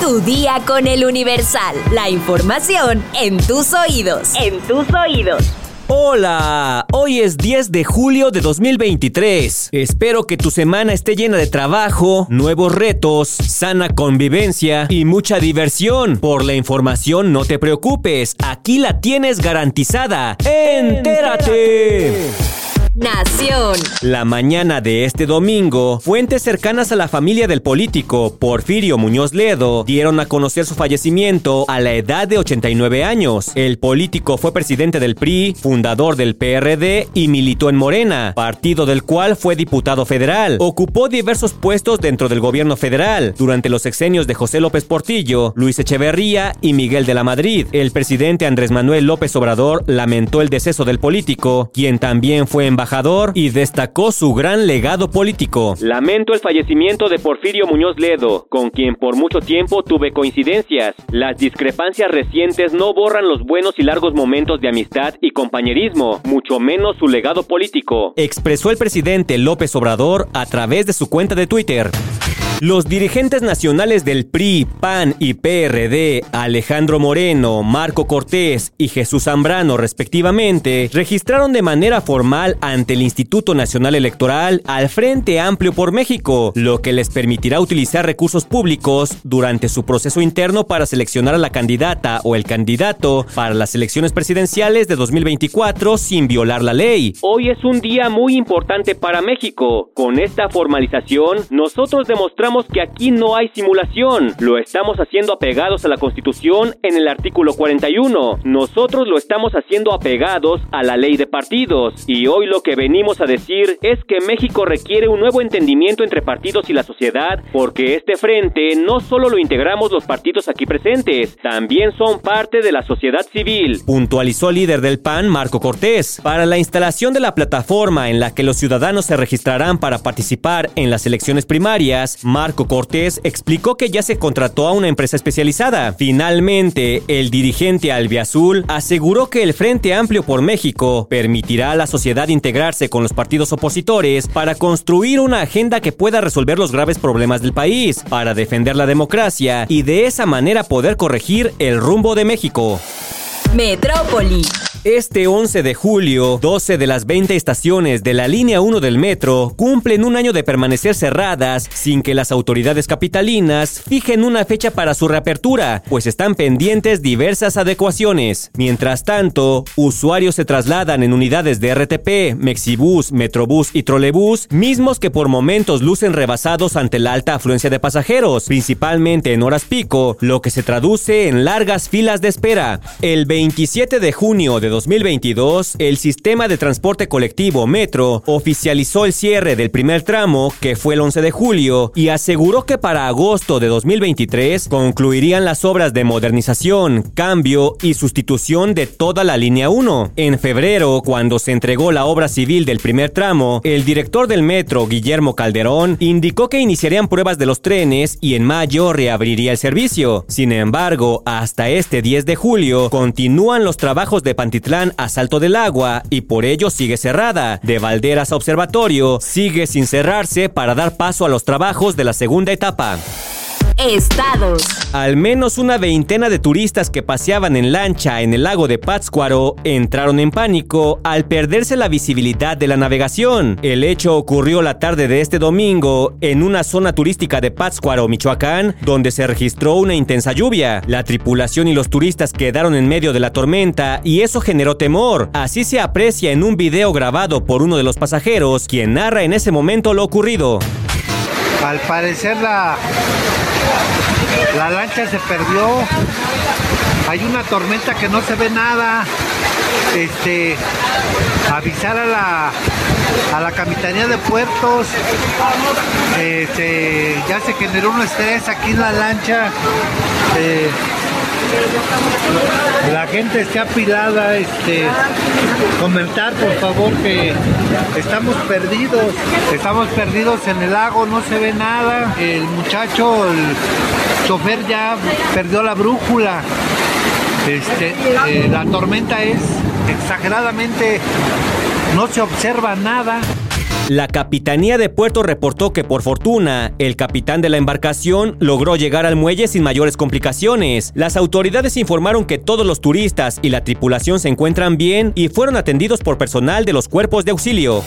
Tu día con el Universal. La información en tus oídos. En tus oídos. Hola, hoy es 10 de julio de 2023. Espero que tu semana esté llena de trabajo, nuevos retos, sana convivencia y mucha diversión. Por la información no te preocupes, aquí la tienes garantizada. ¡Entérate! La mañana de este domingo, fuentes cercanas a la familia del político Porfirio Muñoz Ledo dieron a conocer su fallecimiento a la edad de 89 años. El político fue presidente del PRI, fundador del PRD y militó en Morena, partido del cual fue diputado federal. Ocupó diversos puestos dentro del gobierno federal durante los sexenios de José López Portillo, Luis Echeverría y Miguel de la Madrid. El presidente Andrés Manuel López Obrador lamentó el deceso del político, quien también fue embajador y destacó su gran legado político. Lamento el fallecimiento de Porfirio Muñoz Ledo, con quien por mucho tiempo tuve coincidencias. Las discrepancias recientes no borran los buenos y largos momentos de amistad y compañerismo, mucho menos su legado político. Expresó el presidente López Obrador a través de su cuenta de Twitter. Los dirigentes nacionales del PRI, PAN y PRD, Alejandro Moreno, Marco Cortés y Jesús Zambrano, respectivamente, registraron de manera formal ante el Instituto Nacional Electoral al Frente Amplio por México, lo que les permitirá utilizar recursos públicos durante su proceso interno para seleccionar a la candidata o el candidato para las elecciones presidenciales de 2024 sin violar la ley. Hoy es un día muy importante para México. Con esta formalización, nosotros demostramos que aquí no hay simulación. Lo estamos haciendo apegados a la Constitución en el artículo 41. Nosotros lo estamos haciendo apegados a la ley de partidos. Y hoy lo que venimos a decir es que México requiere un nuevo entendimiento entre partidos y la sociedad, porque este frente no solo lo integramos los partidos aquí presentes, también son parte de la sociedad civil. Puntualizó el líder del PAN, Marco Cortés. Para la instalación de la plataforma en la que los ciudadanos se registrarán para participar en las elecciones primarias, Marco Cortés explicó que ya se contrató a una empresa especializada. Finalmente, el dirigente albiazul aseguró que el Frente Amplio por México permitirá a la sociedad integrarse con los partidos opositores para construir una agenda que pueda resolver los graves problemas del país, para defender la democracia y de esa manera poder corregir el rumbo de México. Metrópoli. Este 11 de julio, 12 de las 20 estaciones de la línea 1 del metro cumplen un año de permanecer cerradas sin que las autoridades capitalinas fijen una fecha para su reapertura, pues están pendientes diversas adecuaciones. Mientras tanto, usuarios se trasladan en unidades de RTP, Mexibus, Metrobús y Trolebús, mismos que por momentos lucen rebasados ante la alta afluencia de pasajeros, principalmente en horas pico, lo que se traduce en largas filas de espera. El 27 de junio de 2022, el sistema de transporte colectivo Metro oficializó el cierre del primer tramo, que fue el 11 de julio, y aseguró que para agosto de 2023 concluirían las obras de modernización, cambio y sustitución de toda la línea 1. En febrero, cuando se entregó la obra civil del primer tramo, el director del metro, Guillermo Calderón, indicó que iniciarían pruebas de los trenes y en mayo reabriría el servicio. Sin embargo, hasta este 10 de julio continúan los trabajos de A Salto del Agua y por ello sigue cerrada. De Valderas a Observatorio sigue sin cerrarse para dar paso a los trabajos de la segunda etapa. Estados. Al menos una veintena de turistas que paseaban en lancha en el lago de Pátzcuaro entraron en pánico al perderse la visibilidad de la navegación. El hecho ocurrió la tarde de este domingo en una zona turística de Pátzcuaro, Michoacán, donde se registró una intensa lluvia. La tripulación y los turistas quedaron en medio de la tormenta y eso generó temor. Así se aprecia en un video grabado por uno de los pasajeros, quien narra en ese momento lo ocurrido. Al parecer la, la lancha se perdió. Hay una tormenta que no se ve nada. Este, avisar a la, a la Capitanía de Puertos. Este, ya se generó un estrés aquí en la lancha. Eh, la gente está apilada, este, comentar por favor que estamos perdidos, estamos perdidos en el lago, no se ve nada, el muchacho, el chofer ya perdió la brújula, este, eh, la tormenta es exageradamente, no se observa nada. La Capitanía de Puerto reportó que por fortuna, el capitán de la embarcación logró llegar al muelle sin mayores complicaciones. Las autoridades informaron que todos los turistas y la tripulación se encuentran bien y fueron atendidos por personal de los cuerpos de auxilio.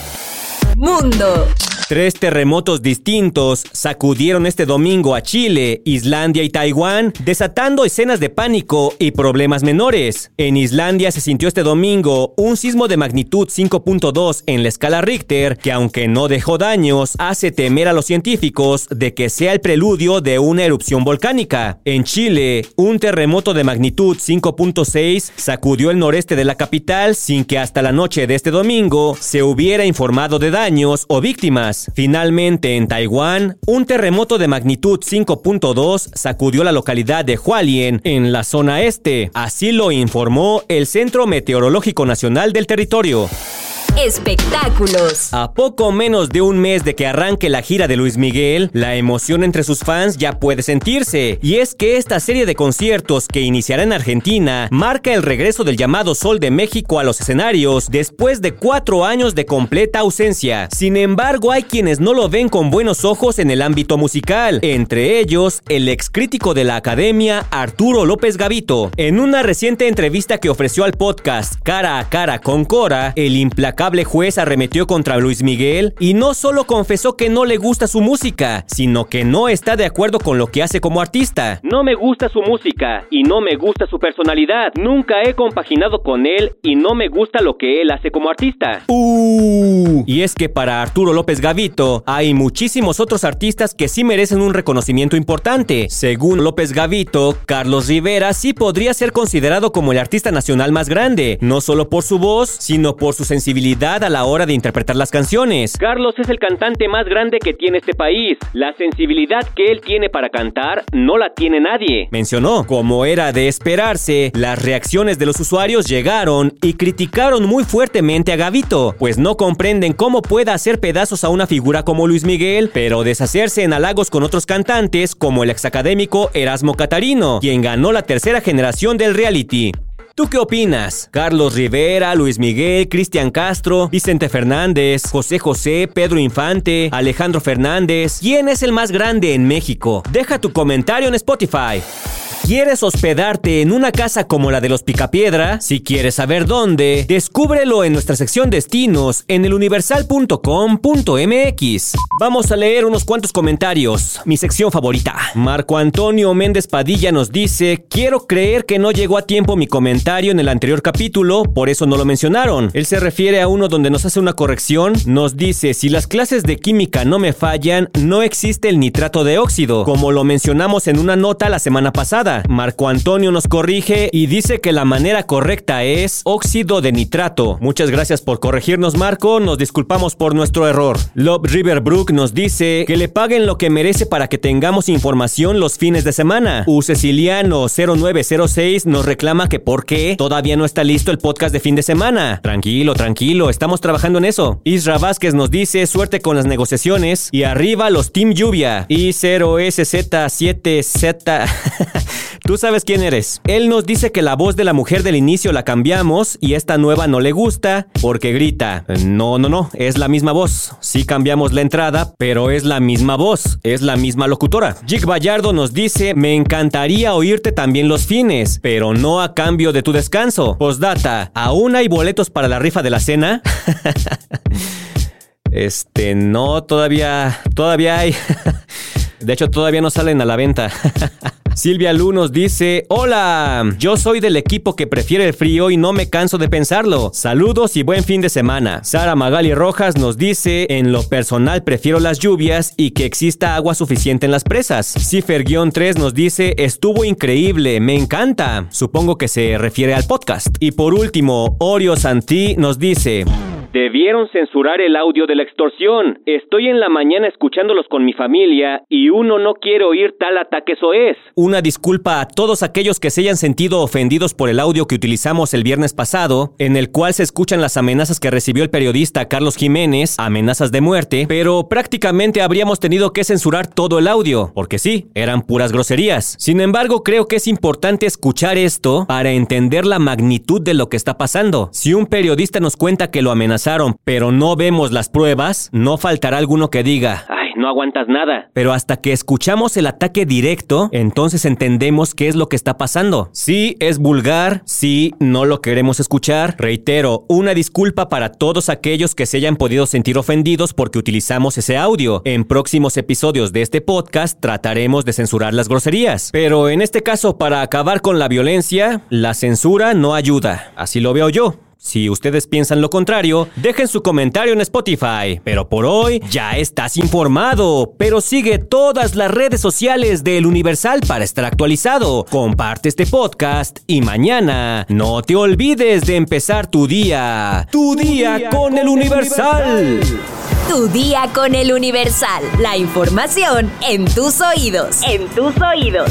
Mundo. Tres terremotos distintos sacudieron este domingo a Chile, Islandia y Taiwán, desatando escenas de pánico y problemas menores. En Islandia se sintió este domingo un sismo de magnitud 5.2 en la escala Richter, que aunque no dejó daños, hace temer a los científicos de que sea el preludio de una erupción volcánica. En Chile, un terremoto de magnitud 5.6 sacudió el noreste de la capital sin que hasta la noche de este domingo se hubiera informado de daños o víctimas. Finalmente, en Taiwán, un terremoto de magnitud 5.2 sacudió la localidad de Hualien, en la zona este. Así lo informó el Centro Meteorológico Nacional del territorio. Espectáculos. A poco menos de un mes de que arranque la gira de Luis Miguel, la emoción entre sus fans ya puede sentirse. Y es que esta serie de conciertos que iniciará en Argentina marca el regreso del llamado Sol de México a los escenarios después de cuatro años de completa ausencia. Sin embargo, hay quienes no lo ven con buenos ojos en el ámbito musical, entre ellos el ex crítico de la academia Arturo López Gavito. En una reciente entrevista que ofreció al podcast Cara a Cara con Cora, el implacable juez arremetió contra Luis Miguel y no solo confesó que no le gusta su música, sino que no está de acuerdo con lo que hace como artista. No me gusta su música y no me gusta su personalidad. Nunca he compaginado con él y no me gusta lo que él hace como artista. Uh. Y es que para Arturo López Gavito hay muchísimos otros artistas que sí merecen un reconocimiento importante. Según López Gavito, Carlos Rivera sí podría ser considerado como el artista nacional más grande, no solo por su voz, sino por su sensibilidad a la hora de interpretar las canciones. Carlos es el cantante más grande que tiene este país. La sensibilidad que él tiene para cantar no la tiene nadie. Mencionó, como era de esperarse, las reacciones de los usuarios llegaron y criticaron muy fuertemente a Gavito, pues no comprenden cómo pueda hacer pedazos a una figura como Luis Miguel, pero deshacerse en halagos con otros cantantes como el exacadémico Erasmo Catarino, quien ganó la tercera generación del reality. ¿Tú qué opinas? Carlos Rivera, Luis Miguel, Cristian Castro, Vicente Fernández, José José, Pedro Infante, Alejandro Fernández. ¿Quién es el más grande en México? Deja tu comentario en Spotify. ¿Quieres hospedarte en una casa como la de los Picapiedra? Si quieres saber dónde, descúbrelo en nuestra sección destinos en eluniversal.com.mx. Vamos a leer unos cuantos comentarios. Mi sección favorita. Marco Antonio Méndez Padilla nos dice, quiero creer que no llegó a tiempo mi comentario en el anterior capítulo, por eso no lo mencionaron. Él se refiere a uno donde nos hace una corrección. Nos dice, si las clases de química no me fallan, no existe el nitrato de óxido, como lo mencionamos en una nota la semana pasada. Marco Antonio nos corrige y dice que la manera correcta es óxido de nitrato. Muchas gracias por corregirnos, Marco. Nos disculpamos por nuestro error. Love Riverbrook nos dice que le paguen lo que merece para que tengamos información los fines de semana. U Ceciliano 0906 nos reclama que por qué todavía no está listo el podcast de fin de semana. Tranquilo, tranquilo, estamos trabajando en eso. Isra Vázquez nos dice suerte con las negociaciones y arriba los Team Lluvia. Y 0SZ7Z Tú sabes quién eres. Él nos dice que la voz de la mujer del inicio la cambiamos y esta nueva no le gusta porque grita. No, no, no, es la misma voz. Sí cambiamos la entrada, pero es la misma voz, es la misma locutora. Jig Bayardo nos dice, me encantaría oírte también los fines, pero no a cambio de tu descanso. Postdata, ¿aún hay boletos para la rifa de la cena? este, no, todavía, todavía hay. De hecho, todavía no salen a la venta. Silvia Lu nos dice, hola, yo soy del equipo que prefiere el frío y no me canso de pensarlo. Saludos y buen fin de semana. Sara Magali Rojas nos dice, en lo personal prefiero las lluvias y que exista agua suficiente en las presas. Cifer-3 nos dice, estuvo increíble, me encanta. Supongo que se refiere al podcast. Y por último, Orio Santi nos dice... Debieron censurar el audio de la extorsión. Estoy en la mañana escuchándolos con mi familia y uno no quiere oír tal ataque es. Una disculpa a todos aquellos que se hayan sentido ofendidos por el audio que utilizamos el viernes pasado, en el cual se escuchan las amenazas que recibió el periodista Carlos Jiménez, amenazas de muerte, pero prácticamente habríamos tenido que censurar todo el audio, porque sí, eran puras groserías. Sin embargo, creo que es importante escuchar esto para entender la magnitud de lo que está pasando. Si un periodista nos cuenta que lo amenaza pero no vemos las pruebas, no faltará alguno que diga, Ay, no aguantas nada. pero hasta que escuchamos el ataque directo, entonces entendemos qué es lo que está pasando. Sí, es vulgar, sí, no lo queremos escuchar. Reitero, una disculpa para todos aquellos que se hayan podido sentir ofendidos porque utilizamos ese audio. En próximos episodios de este podcast trataremos de censurar las groserías. Pero en este caso, para acabar con la violencia, la censura no ayuda. Así lo veo yo. Si ustedes piensan lo contrario, dejen su comentario en Spotify. Pero por hoy ya estás informado. Pero sigue todas las redes sociales del Universal para estar actualizado. Comparte este podcast y mañana no te olvides de empezar tu día. Tu día con el Universal. Tu día con el Universal. La información en tus oídos. En tus oídos.